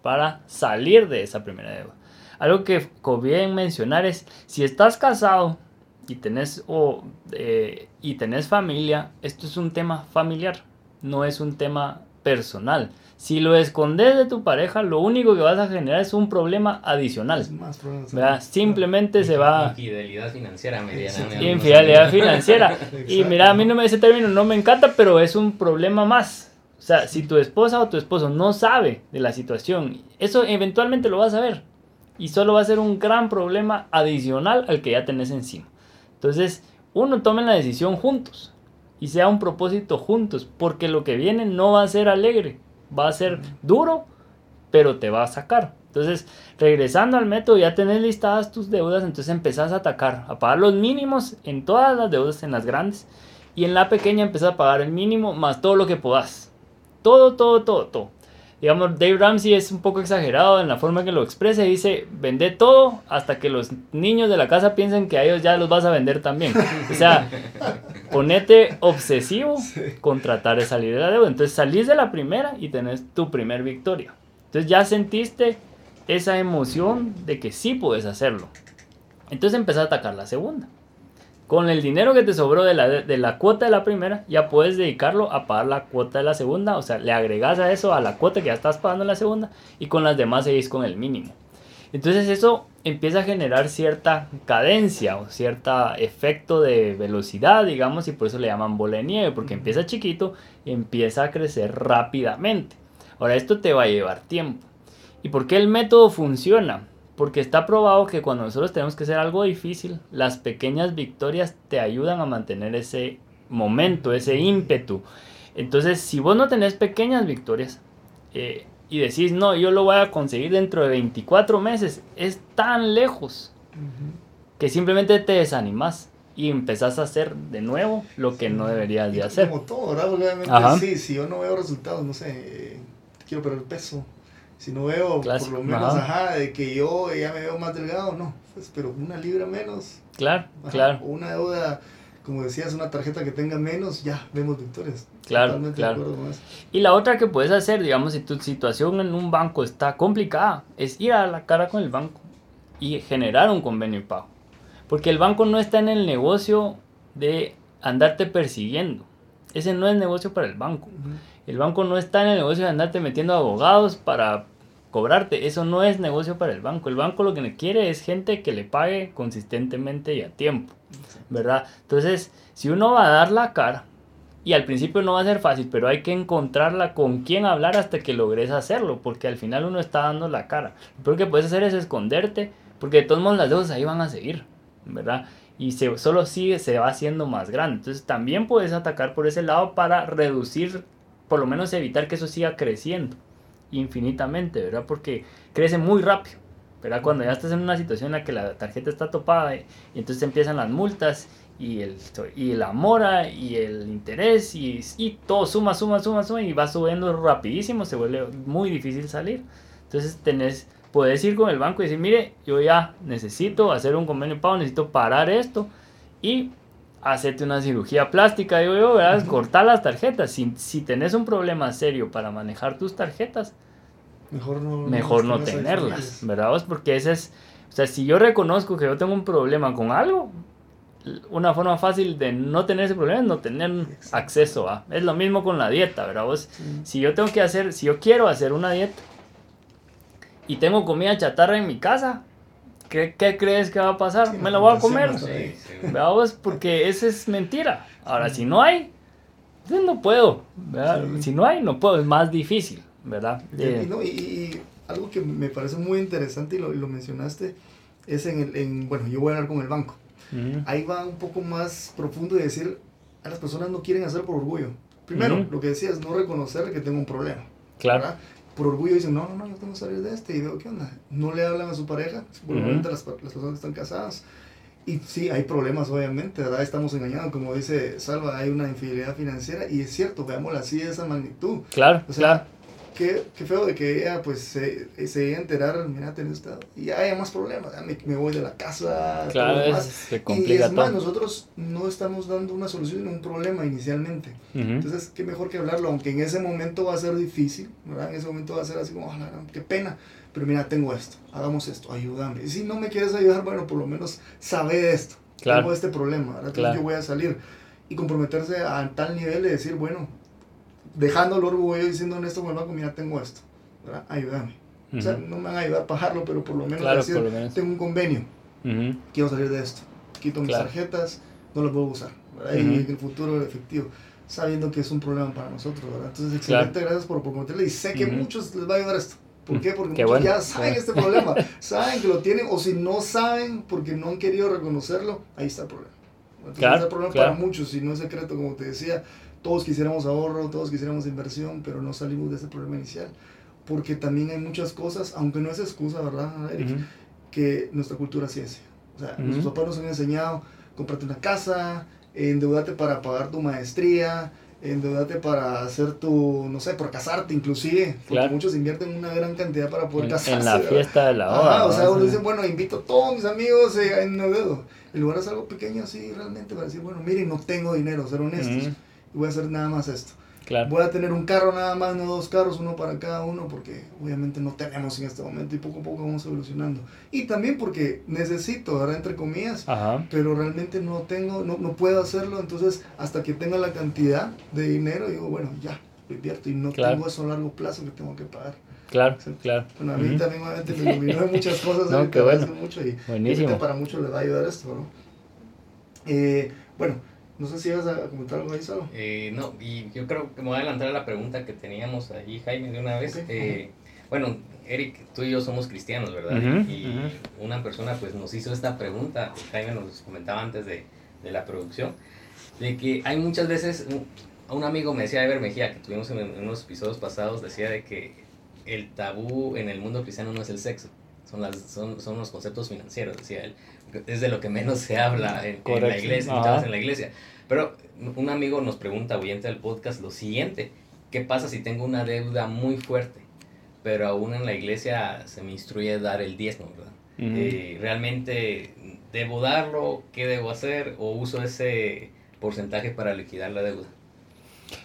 para salir de esa primera deuda. Algo que conviene mencionar es, si estás casado y tenés, o, eh, y tenés familia, esto es un tema familiar, no es un tema personal. Si lo escondes de tu pareja, lo único que vas a generar es un problema adicional. Simplemente se va... Infidelidad financiera mediana. Infidelidad financiera. y mira, a mí no me, ese término no me encanta, pero es un problema más. O sea, si tu esposa o tu esposo no sabe de la situación, eso eventualmente lo vas a ver. Y solo va a ser un gran problema adicional al que ya tenés encima. Entonces, uno tome la decisión juntos y sea un propósito juntos, porque lo que viene no va a ser alegre va a ser duro, pero te va a sacar. Entonces, regresando al método, ya tenés listadas tus deudas, entonces empezás a atacar, a pagar los mínimos en todas las deudas, en las grandes, y en la pequeña empezás a pagar el mínimo más todo lo que puedas. Todo, todo, todo, todo digamos, Dave Ramsey es un poco exagerado en la forma que lo expresa y dice, vende todo hasta que los niños de la casa piensen que a ellos ya los vas a vender también. O sea, ponete obsesivo con tratar de salir de la deuda. Entonces salís de la primera y tenés tu primer victoria. Entonces ya sentiste esa emoción de que sí puedes hacerlo. Entonces empezás a atacar la segunda. Con el dinero que te sobró de la, de la cuota de la primera, ya puedes dedicarlo a pagar la cuota de la segunda. O sea, le agregas a eso a la cuota que ya estás pagando en la segunda y con las demás seguís con el mínimo. Entonces eso empieza a generar cierta cadencia o cierto efecto de velocidad, digamos, y por eso le llaman bola de nieve, porque empieza chiquito y empieza a crecer rápidamente. Ahora, esto te va a llevar tiempo. ¿Y por qué el método funciona? Porque está probado que cuando nosotros tenemos que hacer algo difícil, las pequeñas victorias te ayudan a mantener ese momento, ese ímpetu. Entonces, si vos no tenés pequeñas victorias eh, y decís, no, yo lo voy a conseguir dentro de 24 meses, es tan lejos que simplemente te desanimas y empezás a hacer de nuevo lo que no deberías de hacer. Como todo, ¿verdad? Obviamente, sí, si yo no veo resultados, no sé, eh, quiero perder peso si no veo por lo menos, ajá. de que yo ya me veo más delgado, no, pues, pero una libra menos. Claro, claro. O una deuda, como decías, una tarjeta que tenga menos, ya vemos victorias. Claro, claro. Y la otra que puedes hacer, digamos, si tu situación en un banco está complicada, es ir a la cara con el banco y generar un convenio de pago. Porque el banco no está en el negocio de andarte persiguiendo. Ese no es negocio para el banco. El banco no está en el negocio de andarte metiendo abogados para cobrarte. Eso no es negocio para el banco. El banco lo que quiere es gente que le pague consistentemente y a tiempo. ¿Verdad? Entonces, si uno va a dar la cara, y al principio no va a ser fácil, pero hay que encontrarla con quién hablar hasta que logres hacerlo, porque al final uno está dando la cara. Lo que puedes hacer es esconderte, porque de todos modos las deudas ahí van a seguir, ¿verdad? Y se, solo sigue, se va haciendo más grande. Entonces también puedes atacar por ese lado para reducir por lo menos evitar que eso siga creciendo infinitamente, ¿verdad? Porque crece muy rápido, ¿verdad? Cuando ya estás en una situación en la que la tarjeta está topada y, entonces empiezan las multas y, el, y la mora y el interés y, y, todo suma, suma, suma, suma y va subiendo rapidísimo, se vuelve muy difícil salir. Entonces tenés, puedes ir con el banco y decir, mire, yo ya necesito hacer un convenio de pago, necesito parar esto y hacerte una cirugía plástica, digo yo, ¿verdad? Cortar las tarjetas. Si, si tenés un problema serio para manejar tus tarjetas, mejor no, mejor no tenerlas, ¿verdad? Porque ese es, o sea, si yo reconozco que yo tengo un problema con algo, una forma fácil de no tener ese problema es no tener acceso a. Es lo mismo con la dieta, ¿verdad? Vos, Si yo tengo que hacer, si yo quiero hacer una dieta y tengo comida chatarra en mi casa, ¿Qué, crees que va a pasar? me la voy a comer. Veamos, porque esa es mentira. Ahora, si no hay, pues no puedo. Si no hay, no puedo. Es más difícil, ¿verdad? Y, algo que me parece muy interesante y lo, lo mencionaste es en, el, en, bueno, yo voy a hablar con el banco. Ahí va un poco más profundo y decir, a las personas no quieren hacer por orgullo. Primero, lo que decía es no reconocer que tengo un problema. Claro por orgullo dicen, no, no, no, yo tengo que salir de este y veo qué onda. No le hablan a su pareja, probablemente las, las, personas que están casadas. Y sí, hay problemas, obviamente, ¿verdad? Estamos engañados, como dice Salva, hay una infidelidad financiera y es cierto, veámosla así de esa magnitud. Claro, o sea, claro. Qué, qué feo de que ella pues se, se iba a enterar, mira, tenés esta, y ya hay más problemas, me, me, voy de la casa. Claro, es, se complica y es más, todo. nosotros no estamos dando una solución, sino un problema inicialmente. Ujú. Entonces, qué mejor que hablarlo, aunque en ese momento va a ser difícil, ¿verdad? En ese momento va a ser así como, "Ah, la gran, qué pena, pero mira, tengo esto, hagamos esto, ayúdame. Y si no me quieres ayudar, bueno, por lo menos sabe de esto, Claro. tengo este problema, ¿verdad? Entonces Claro. yo voy a salir y comprometerse a tal nivel de decir, bueno, dejando el orgullo diciendo en esto con el banco, mira, tengo esto, ¿verdad? Ayúdame. O sea, no me van a ayudar a pagarlo, pero por lo menos Claro, decir, por lo menos. tengo un convenio, Ujú. quiero salir de esto. Quito mis Claro. tarjetas, no las puedo usar. ¿verdad? Y en el futuro efectivo, sabiendo que es un problema para nosotros. ¿verdad? Entonces, excelente, gracias por, comentarle. Y sé que Ujú. muchos les va a ayudar esto. ¿Por qué? Porque Qué muchos bueno, ya saben este problema, saben que lo tienen, o si no saben porque no han querido reconocerlo, ahí está el problema. Entonces, Claro, está el problema claro. para muchos, y no es secreto, como te decía, todos quisiéramos ahorro, todos quisiéramos inversión, pero no salimos de ese problema inicial. Porque también hay muchas cosas, aunque no es excusa, ¿verdad, Eric? Ujú. que nuestra cultura sí es. O sea, Ujú. nuestros papás nos han enseñado, comprarte una casa, endeudarte para pagar tu maestría, endeudarte para hacer tu, no sé, por casarte inclusive, porque Claro. muchos invierten una gran cantidad para poder En, casarse. en la ¿verdad? fiesta de la Ajá, boda. o sea, ¿no? uno dice, bueno, invito a todos mis amigos eh, en endeudo. En lugar hacer algo pequeño así, realmente para decir, bueno, miren, no tengo dinero, ser honestos, Ujú. y voy a hacer nada más esto. Claro. Voy a tener un carro nada más, no dos carros, uno para cada uno, porque obviamente no tenemos en este momento y poco a poco vamos evolucionando. Y también porque necesito, ¿verdad? Entre comillas, Ajá. pero realmente no tengo, no, no puedo hacerlo, entonces hasta que tenga la cantidad de dinero, digo, bueno, ya, lo invierto y no Claro. tengo eso a largo plazo que tengo que pagar. Claro, Sí. claro. Bueno, a mí Ujú. también obviamente me iluminó muchas cosas, No, qué bueno. mucho y Buenísimo. para muchos les va a ayudar esto, ¿no? Eh, bueno, no sé si vas a comentar algo ahí, Salo. Eh, no, y yo creo que me voy a adelantar a la pregunta que teníamos ahí, Jaime, de una vez. Ok, Eh, bueno, Eric, tú y yo somos cristianos, ¿verdad? Ujú, y ujú. una persona pues nos hizo esta pregunta, Jaime nos comentaba antes de, de la producción, de que hay muchas veces, un, un amigo me decía, Ever Mejía, que tuvimos en, en unos episodios pasados, decía de que el tabú en el mundo cristiano no es el sexo, son, las, son, son los conceptos financieros, decía él. Es de lo que menos se habla en, en la iglesia, en la iglesia. Pero un amigo nos pregunta, oyente del podcast, lo siguiente, ¿qué pasa si tengo una deuda muy fuerte? Pero aún en la iglesia se me instruye dar el diezmo, ¿verdad? Eh, ¿Realmente debo darlo? ¿Qué debo hacer? ¿O uso ese porcentaje para liquidar la deuda?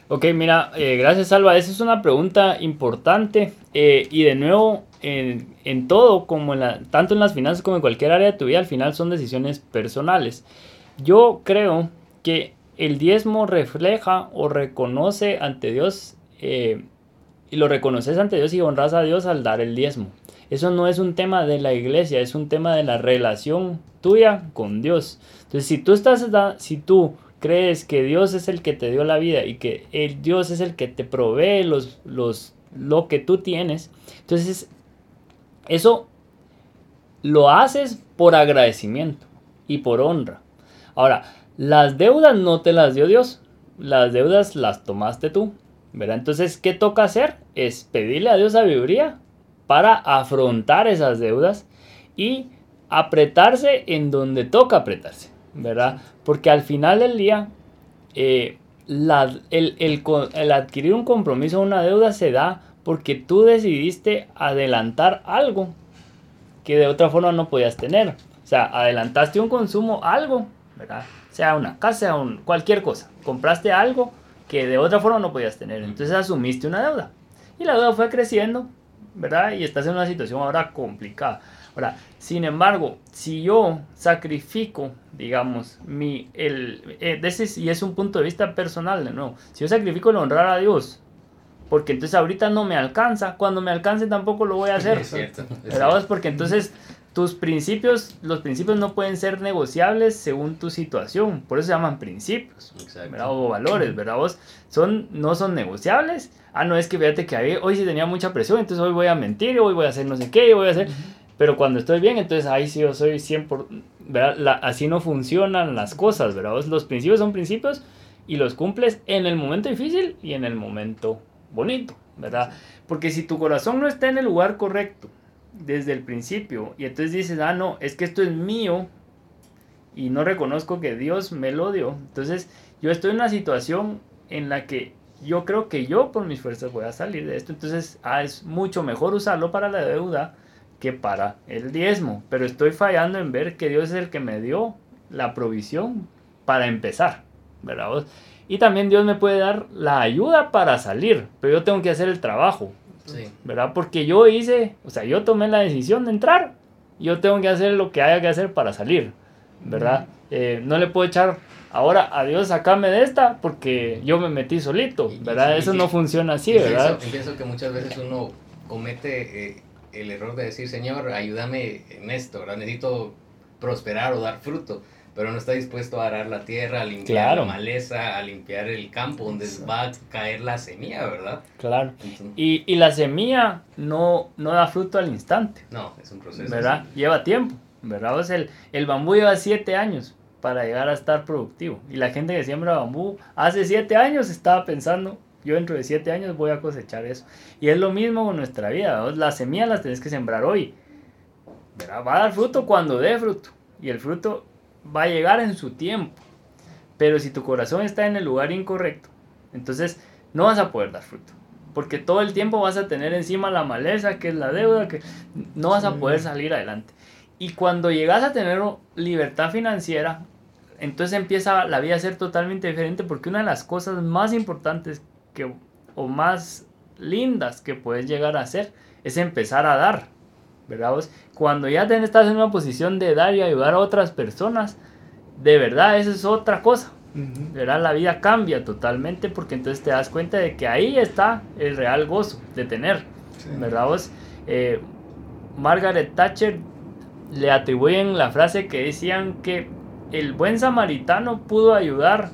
Ok, mira, eh, gracias Alba. Esa es una pregunta importante eh, y de nuevo, en, todo, como en la, tanto en las finanzas como en cualquier área de tu vida, al final son decisiones personales. Yo creo que el diezmo refleja o reconoce ante Dios eh, y lo reconoces ante Dios y honras a Dios al dar el diezmo. Eso no es un tema de la iglesia, es un tema de la relación tuya con Dios. Entonces, si tú estás, si tú crees que Dios es el que te dio la vida y que el Dios es el que te provee los, los, lo que tú tienes, entonces eso lo haces por agradecimiento y por honra. Ahora, las deudas no te las dio Dios, las deudas las tomaste tú, ¿verdad? Entonces, ¿qué toca hacer? Es pedirle a Dios sabiduría para afrontar esas deudas y apretarse en donde toca apretarse, ¿verdad? Porque al final del día, eh, la- el, el el adquirir un compromiso o una deuda se da porque tú decidiste adelantar algo que de otra forma no podías tener. O sea, adelantaste un consumo, algo, ¿verdad? Sea una casa, sea un, cualquier cosa. Compraste algo que de otra forma no podías tener. Entonces asumiste una deuda. Y la deuda fue creciendo, ¿verdad? Y estás en una situación ahora complicada. Ahora, sin embargo, si yo sacrifico, digamos, mi, el, eh, de ese- y es un punto de vista personal, de nuevo, si yo sacrifico el honrar a Dios, porque entonces ahorita no me alcanza, cuando me alcance tampoco lo voy a hacer. Es cierto. es ¿Verdad cierto. vos? Porque entonces tus principios, los principios no pueden ser negociables según tu situación. Por eso se llaman principios. Exacto. ¿verdad? O valores, ¿verdad vos? Son, no son negociables. Ah, no, es que fíjate que ahí- hoy sí tenía mucha presión, entonces hoy voy a mentir, hoy voy a hacer no sé qué, hoy voy a hacer... Pero cuando estoy bien, entonces ahí sí yo soy 100%, por, ¿verdad? La- así no funcionan las cosas, ¿verdad? vos? Los principios son principios y los cumples en el momento difícil y en el momento bonito, ¿verdad? Porque si tu corazón no está en el lugar correcto desde el principio y entonces dices, ah, no, es que esto es mío y no reconozco que Dios me lo dio, entonces yo estoy en una situación en la que yo creo que yo por mis fuerzas voy a salir de esto. Entonces ah, es mucho mejor usarlo para la deuda que para el diezmo. Pero estoy fallando en ver que Dios es el que me dio la provisión para empezar. ¿Verdad? Y también Dios me puede dar la ayuda para salir, pero yo tengo que hacer el trabajo. ¿Verdad? Porque yo hice, o sea, yo tomé la decisión de entrar. Yo tengo que hacer lo que haya que hacer para salir. ¿Verdad? Eh, no le puedo echar ahora a Dios sacame de esta porque yo me metí solito. ¿Verdad? Eso no funciona así, ¿verdad? Pienso, pienso, que muchas veces uno comete eh, el error de decir, Señor, ayúdame en esto, ¿verdad? Necesito prosperar o dar fruto pero no está dispuesto a arar la tierra, a limpiar la maleza, a limpiar el campo donde va a caer la semilla, ¿verdad? Claro. y, y, la semilla no, no da fruto al instante. No, es un proceso. ¿Verdad? Lleva tiempo, ¿verdad? O el, el bambú lleva siete años para llegar a estar productivo. Y la gente que siembra bambú hace siete años estaba pensando, yo dentro de siete años voy a cosechar eso. Y es lo mismo con nuestra vida. ¿verdad? Las semillas las tenés que sembrar hoy. ¿verdad? Va a dar fruto cuando dé fruto. Y el fruto va a llegar en su tiempo. Pero si tu corazón está en el lugar incorrecto, entonces no vas a poder dar fruto. Porque todo el tiempo vas a tener encima la maleza, que es la deuda, que no vas a poder salir adelante. Y cuando llegas a tener libertad financiera, entonces empieza la vida a ser totalmente diferente porque una de las cosas más importantes que, o más lindas que puedes llegar a hacer es empezar a dar. ¿verdad? Cuando ya estás en una posición de dar y ayudar a otras personas, de verdad, eso es otra cosa. ¿verdad? La vida cambia totalmente porque entonces te das cuenta de que ahí está el real gozo de tener. ¿Verdad? Eh, Margaret Thatcher le atribuyen la frase que decían que el buen samaritano pudo ayudar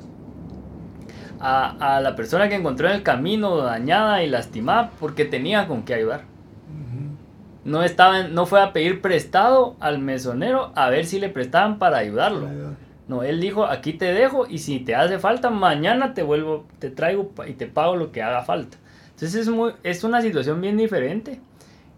a, a la persona que encontró en el camino dañada y lastimada porque tenía con qué ayudar. No, estaba, no fue a pedir prestado al mesonero a ver si le prestaban para ayudarlo. No, él dijo, aquí te dejo y si te hace falta, mañana te vuelvo, te traigo y te pago lo que haga falta. Entonces es, muy, es una situación bien diferente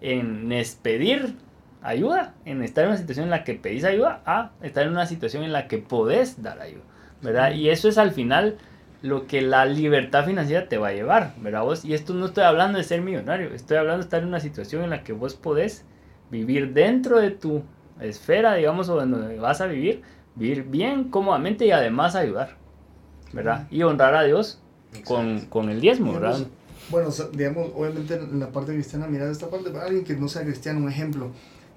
en pedir ayuda, en estar en una situación en la que pedís ayuda, a estar en una situación en la que podés dar ayuda, ¿verdad? Y eso es al final lo que la libertad financiera te va a llevar, ¿verdad vos? Y esto no estoy hablando de ser millonario, estoy hablando de estar en una situación en la que vos podés vivir dentro de tu esfera, digamos, o donde vas a vivir, vivir bien, cómodamente y además ayudar, ¿verdad? Y honrar a Dios con, con, el diezmo, ¿verdad? Bueno, digamos, obviamente en la parte cristiana, mirar esta parte, para alguien que no sea cristiano, un ejemplo,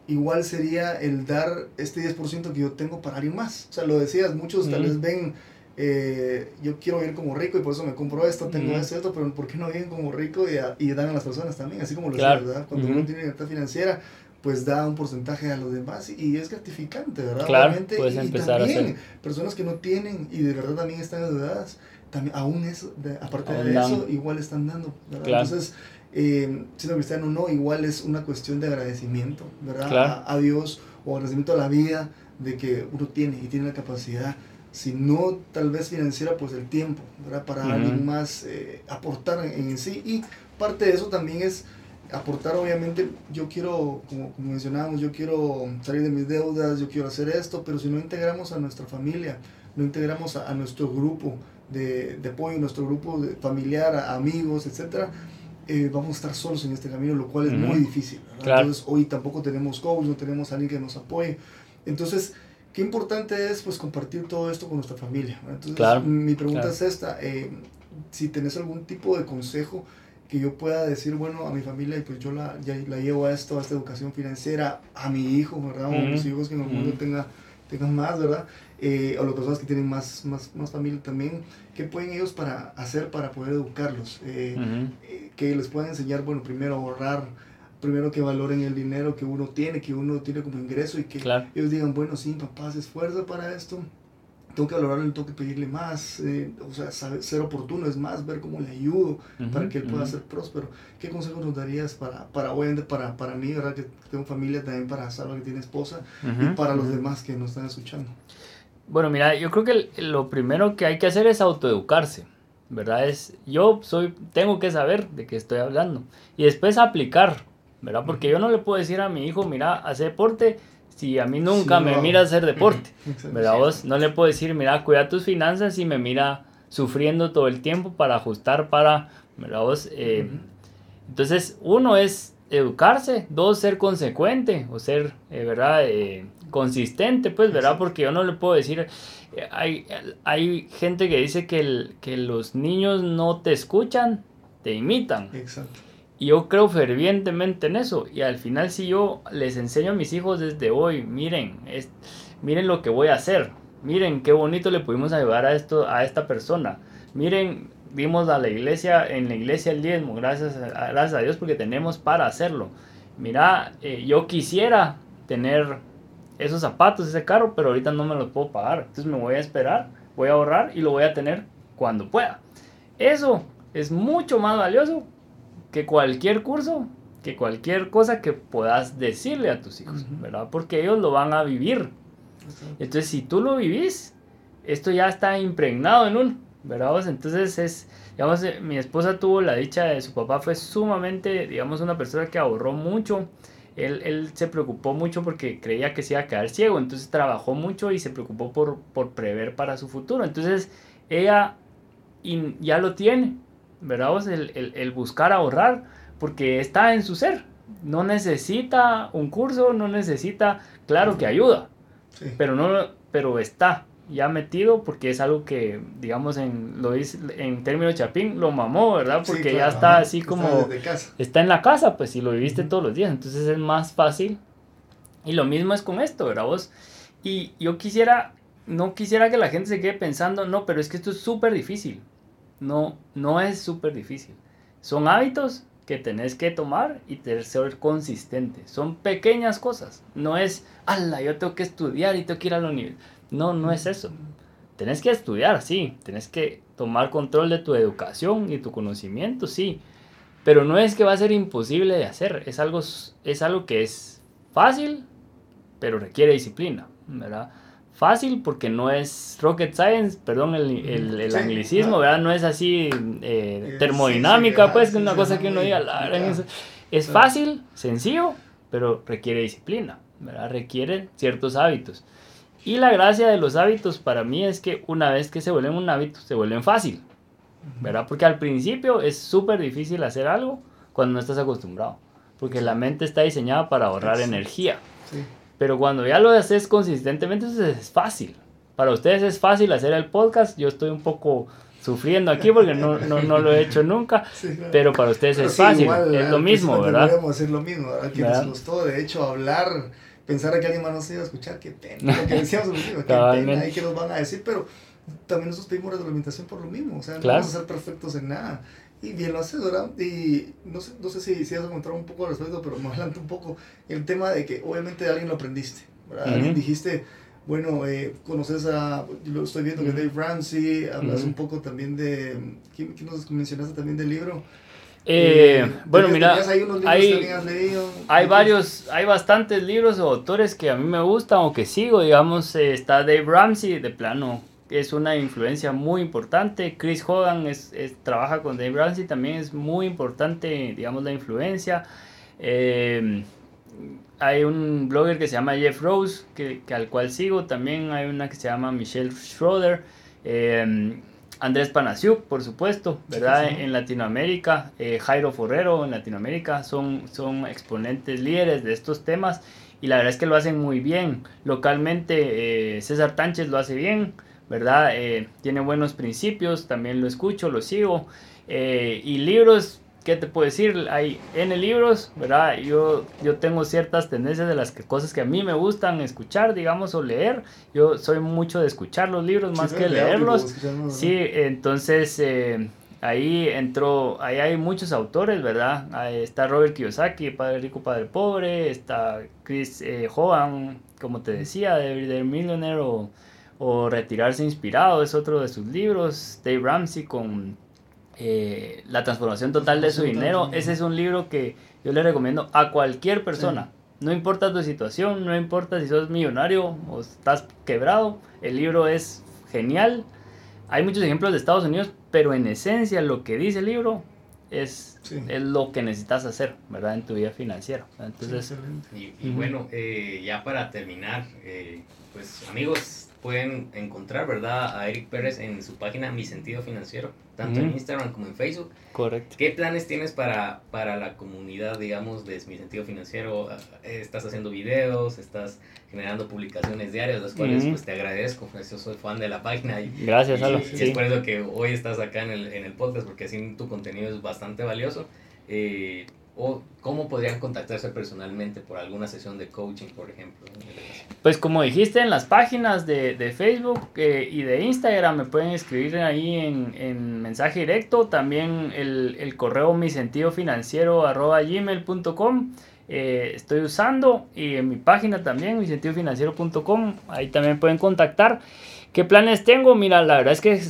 igual sería el dar este 10% que yo tengo para alguien más. O sea, lo decías, muchos tal vez ven eh, yo quiero vivir como rico y por eso me compro esto, tengo esto, esto, pero ¿por qué no viven como rico y, y, dan a las personas también? Así como lo claro. ¿verdad? Cuando uno tiene libertad financiera, pues da un porcentaje a los demás y, es gratificante, ¿verdad? Claro, puedes y también, personas que no tienen y de verdad también están endeudadas, también, aún eso, aparte de eso, igual están dando, ¿verdad? Entonces, eh, siendo cristiano no, igual es una cuestión de agradecimiento, ¿verdad? A, a Dios o agradecimiento a la vida de que uno tiene y tiene la capacidad si no tal vez financiera, pues el tiempo, ¿verdad? Para alguien más eh, aportar en, sí. Y parte de eso también es aportar, obviamente, yo quiero, como, mencionábamos, yo quiero salir de mis deudas, yo quiero hacer esto, pero si no integramos a nuestra familia, no integramos a, nuestro grupo de, de, apoyo, nuestro grupo de familiar, amigos, etcétera, eh, vamos a estar solos en este camino, lo cual es muy difícil. Entonces, hoy tampoco tenemos coach, no tenemos a alguien que nos apoye. Entonces, qué importante es pues compartir todo esto con nuestra familia. Entonces, mi pregunta es esta, eh, si tenés algún tipo de consejo que yo pueda decir, bueno, a mi familia, pues yo la, ya, la llevo a esto, a esta educación financiera, a mi hijo, ¿verdad? O a mis hijos que en el mundo tenga, tengan más, ¿verdad? Eh, o las personas que tienen más, más, más familia también, ¿qué pueden ellos para hacer para poder educarlos? Eh, que les puedan enseñar, bueno, primero ahorrar, primero que valoren el dinero que uno tiene, que uno tiene como ingreso y que ellos digan, bueno, sí, papá se esfuerza para esto, tengo que valorarlo, tengo que pedirle más, eh, o sea, ser oportuno es más, ver cómo le ayudo para que él pueda ser próspero. ¿Qué consejos nos darías para, para para, para mí, ¿verdad? que tengo familia, también para Salva que tiene esposa y para los demás que nos están escuchando? Bueno, mira, yo creo que lo primero que hay que hacer es autoeducarse. ¿verdad? Es, yo soy, tengo que saber de qué estoy hablando y después aplicar, ¿verdad? Porque yo no le puedo decir a mi hijo, mira, hace deporte, si a mí nunca me mira hacer deporte, ¿verdad? Vos no le puedo decir, mira, cuida tus finanzas y me mira sufriendo todo el tiempo para ajustar para, ¿verdad? Vos, eh, Entonces, uno es educarse, dos, ser consecuente o ser, eh, ¿verdad? Eh, consistente, pues, ¿verdad? Porque yo no le puedo decir, hay, hay gente que dice que, el, que los niños no te escuchan, te imitan. Exacto. Y yo creo fervientemente en eso. Y al final si yo les enseño a mis hijos desde hoy, miren, es, miren lo que voy a hacer. Miren qué bonito le pudimos ayudar a, esto, a esta persona. Miren, dimos a la iglesia, en la iglesia el diezmo, gracias a, gracias a Dios porque tenemos para hacerlo. Mira, eh, yo quisiera tener esos zapatos, ese carro, pero ahorita no me los puedo pagar. Entonces me voy a esperar, voy a ahorrar y lo voy a tener cuando pueda. Eso es mucho más valioso que cualquier curso, que cualquier cosa que puedas decirle a tus hijos, ¿verdad? Porque ellos lo van a vivir. Entonces, si tú lo vivís, esto ya está impregnado en un, ¿verdad? Entonces, es, digamos, eh, mi esposa tuvo la dicha de su papá, fue sumamente, digamos, una persona que ahorró mucho. Él, él, se preocupó mucho porque creía que se iba a quedar ciego, entonces trabajó mucho y se preocupó por, por prever para su futuro. Entonces, ella ya lo tiene, ¿verdad? El, el, buscar ahorrar, porque está en su ser. No necesita un curso, no necesita, claro que ayuda, pero, no, pero está ya metido porque es algo que, digamos, en, lo dice, en términos chapín, lo mamó, ¿verdad? Porque ya está así como... Está, en la casa, pues, si lo viviste todos los días, entonces es más fácil. Y lo mismo es con esto, ¿verdad? Vos? Y yo quisiera, no quisiera que la gente se quede pensando, no, pero es que esto es súper difícil no, no es súper difícil. Son hábitos que tenés que tomar y ser consistente. Son pequeñas cosas. No es, ala, yo tengo que estudiar y tengo que ir a la universidad. No, no es eso. Tenés que estudiar, sí. Tenés que tomar control de tu educación y tu conocimiento, sí. Pero no es que va a ser imposible de hacer. Es algo, es algo que es fácil, pero requiere disciplina, ¿verdad? Fácil porque no es rocket science, perdón el, el, anglicismo, ¿verdad? No es así eh, termodinámica, pues, que una cosa que uno diga, es, fácil, sencillo, pero requiere disciplina, ¿verdad? Requiere ciertos hábitos. Y la gracia de los hábitos para mí es que una vez que se vuelven un hábito, se vuelven fácil, ¿verdad? Porque al principio es súper difícil hacer algo cuando no estás acostumbrado, porque la mente está diseñada para ahorrar energía. Pero cuando ya lo haces consistentemente, es fácil. Para ustedes es fácil hacer el podcast. Yo estoy un poco sufriendo aquí porque no, no, no lo he hecho nunca. Pero para ustedes es fácil. es lo mismo, ¿verdad? Podemos hacer lo mismo, ¿verdad? Que nos gustó, de hecho, hablar, pensar que alguien más nos iba a escuchar, qué pena. Lo que decíamos, qué pena, y qué nos van a decir, pero también nosotros pedimos retroalimentación por lo mismo. O sea, no vamos a ser perfectos en nada. Y bien lo haces, ¿verdad? Y no sé, no sé si, si has encontrado un poco al respecto, pero me adelanto un poco el tema de que obviamente de alguien lo aprendiste, ¿verdad? Alguien dijiste, bueno, eh, conoces a, lo estoy viendo que Dave Ramsey, hablas un poco también de, ¿quién, quién nos mencionaste también del libro? Eh, eh bueno, mira, hay, hay varios, hay bastantes libros o autores que a mí me gustan o que sigo, digamos, eh, está Dave Ramsey, de plano, es una influencia muy importante. Chris Hogan es, trabaja con Dave Ramsey, también es muy importante, digamos, la influencia. Eh, hay un blogger que se llama Jeff Rose, que, al cual sigo. También hay una que se llama Michelle Schroeder. Eh, Andrés Panasiuk, por supuesto, ¿verdad? En Latinoamérica. Eh, Jairo Forrero en Latinoamérica. Son, son exponentes líderes de estos temas. Y la verdad es que lo hacen muy bien. Localmente, César Tánchez lo hace bien. ¿Verdad? Eh, tiene buenos principios, también lo escucho, lo sigo. Eh, y libros, ¿qué te puedo decir? Hay N libros, ¿verdad? Yo, yo tengo ciertas tendencias de las que, cosas que a mí me gustan escuchar, digamos, o leer. Yo soy mucho de escuchar los libros más que leerlos. Sí, entonces... Eh, ahí entró, ahí hay muchos autores, ¿verdad? Ahí está Robert Kiyosaki, Padre Rico, Padre Pobre, está Chris eh, Hogan, como te decía, de, de Millionaire o o Retirarse Inspirado es otro de sus libros. Dave Ramsey con eh, La transformación total de su dinero. Ese es un libro que yo le recomiendo a cualquier persona. No importa tu situación, no importa si sos millonario o estás quebrado, el libro es genial. Hay muchos ejemplos de Estados Unidos, pero en esencia lo que dice el libro es, es lo que necesitas hacer, ¿verdad? En tu vida financiera. Entonces, y, bueno, eh, ya para terminar, eh, pues amigos, pueden encontrar, ¿verdad? A Eric Pérez en su página Mi Sentido Financiero, tanto en Instagram como en Facebook. Correcto. ¿Qué planes tienes para, para la comunidad, digamos, de Mi Sentido Financiero? ¿Estás haciendo videos? ¿Estás generando publicaciones diarias? Las cuales, pues, te agradezco. Pues, yo soy fan de la página. Y, Gracias, y, y es por eso que hoy estás acá en el, en el podcast, porque así tu contenido es bastante valioso. Eh, o cómo podrían contactarse personalmente por alguna sesión de coaching, por ejemplo. Pues como dijiste en las páginas de, de Facebook eh, y de Instagram, me pueden escribir ahí en, en mensaje directo, también el, el, correo mi. Eh, estoy usando y en mi página también, mi sentido financiero.com, ahí también pueden contactar. ¿Qué planes tengo? Mira, la verdad es que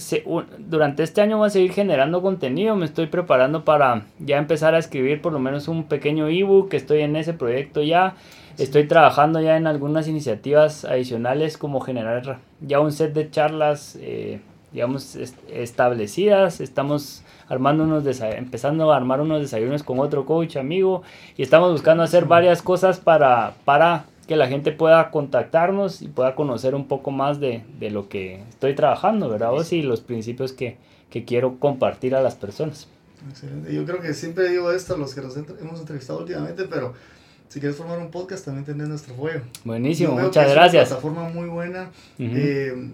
durante este año voy a seguir generando contenido. Me estoy preparando para ya empezar a escribir por lo menos un pequeño ebook. Estoy en ese proyecto ya. Estoy trabajando ya en algunas iniciativas adicionales como generar ya un set de charlas, eh, digamos, establecidas. Estamos armando unos empezando a armar unos desayunos con otro coach amigo y estamos buscando hacer varias cosas para, para que la gente pueda contactarnos y pueda conocer un poco más de, de lo que estoy trabajando, ¿verdad? O y los principios que, que, quiero compartir a las personas. Excelente. Yo creo que siempre digo esto a los que nos hemos entrevistado últimamente, pero si quieres formar un podcast también tenés nuestro apoyo. Buenísimo, muchas gracias. Es una plataforma muy buena. Eh,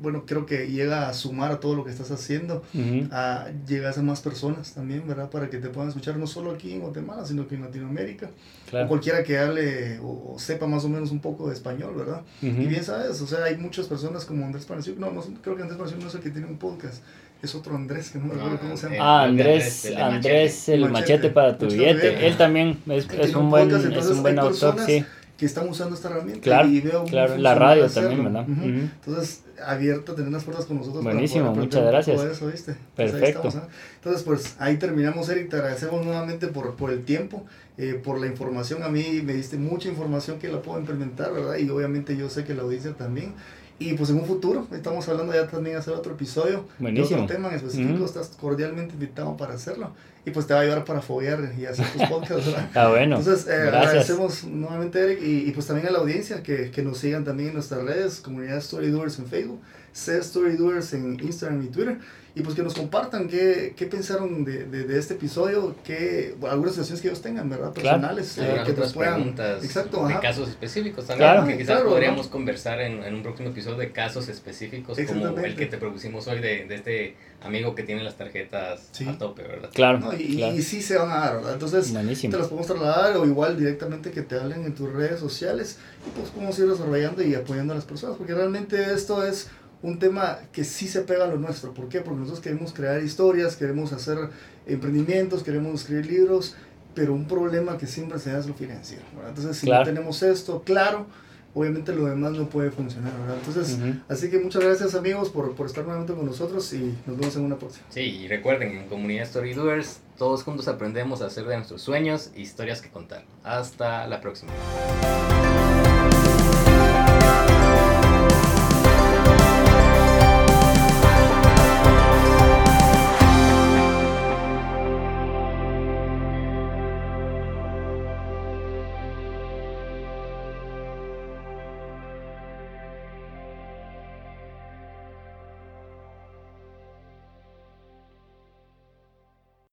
bueno, creo que llega a sumar a todo lo que estás haciendo, a llegar a más personas también, ¿verdad? Para que te puedan escuchar no solo aquí en Guatemala, sino que en Latinoamérica, o cualquiera que hable o, sepa más o menos un poco de español, ¿verdad? Y bien sabes, o sea, hay muchas personas como Andrés Panaciuk, no, no, creo que Andrés Panaciuk no es el que tiene un podcast, es otro Andrés, que no me acuerdo cómo se llama. Ah, Andrés, Andrés, el, machete, para tu billete. Él también es, es un, buen, es un buen autor, sí que están usando esta herramienta. Claro, y veo claro. la radio también, ¿verdad? Entonces, abierto a tener las puertas con nosotros. Buenísimo, muchas gracias. Eso, ¿viste? Perfecto. Pues Entonces, pues ahí terminamos, Eric. Te agradecemos nuevamente por, por el tiempo, eh, por la información. A mí me diste mucha información que la puedo implementar, ¿verdad? Y obviamente yo sé que la audiencia también. Y pues en un futuro, estamos hablando ya también de hacer otro episodio Buenísimo. de otro tema en específico, estás cordialmente invitado para hacerlo. Y pues te va a ayudar para foguear y hacer tus podcasts, ¿verdad? Ah, bueno. Entonces, eh, agradecemos nuevamente, Eric, y, y, pues también a la audiencia que, que nos sigan también en nuestras redes, comunidad Storydoers en Facebook, C Storydoers en Instagram y Twitter y pues que nos compartan qué, qué pensaron de, de, de, este episodio, qué, algunas situaciones que ellos tengan, ¿verdad? Personales. Claro. Eh, que nos puedan, preguntas exacto, de casos específicos también, claro, que quizás podríamos conversar en, en, un próximo episodio de casos específicos como el que te propusimos hoy de, de este amigo que tiene las tarjetas sí. a tope, ¿verdad? Claro, no, y, claro. y, sí se van a dar, ¿verdad? Entonces Buenísimo. te los podemos trasladar o igual directamente que te hablen en tus redes sociales y pues podemos ir desarrollando y apoyando a las personas, porque realmente esto es un tema que sí se pega a lo nuestro. ¿Por qué? Porque nosotros queremos crear historias, queremos hacer emprendimientos, queremos escribir libros, pero un problema que siempre se da es lo financiero. ¿verdad? Entonces, si claro. no tenemos esto claro, obviamente lo demás no puede funcionar. ¿verdad? Entonces, uh -huh. así que muchas gracias amigos por, por estar nuevamente con nosotros y nos vemos en una próxima. Sí, y recuerden, en Comunidad Storydoers, todos juntos aprendemos a hacer de nuestros sueños historias que contar. Hasta la próxima.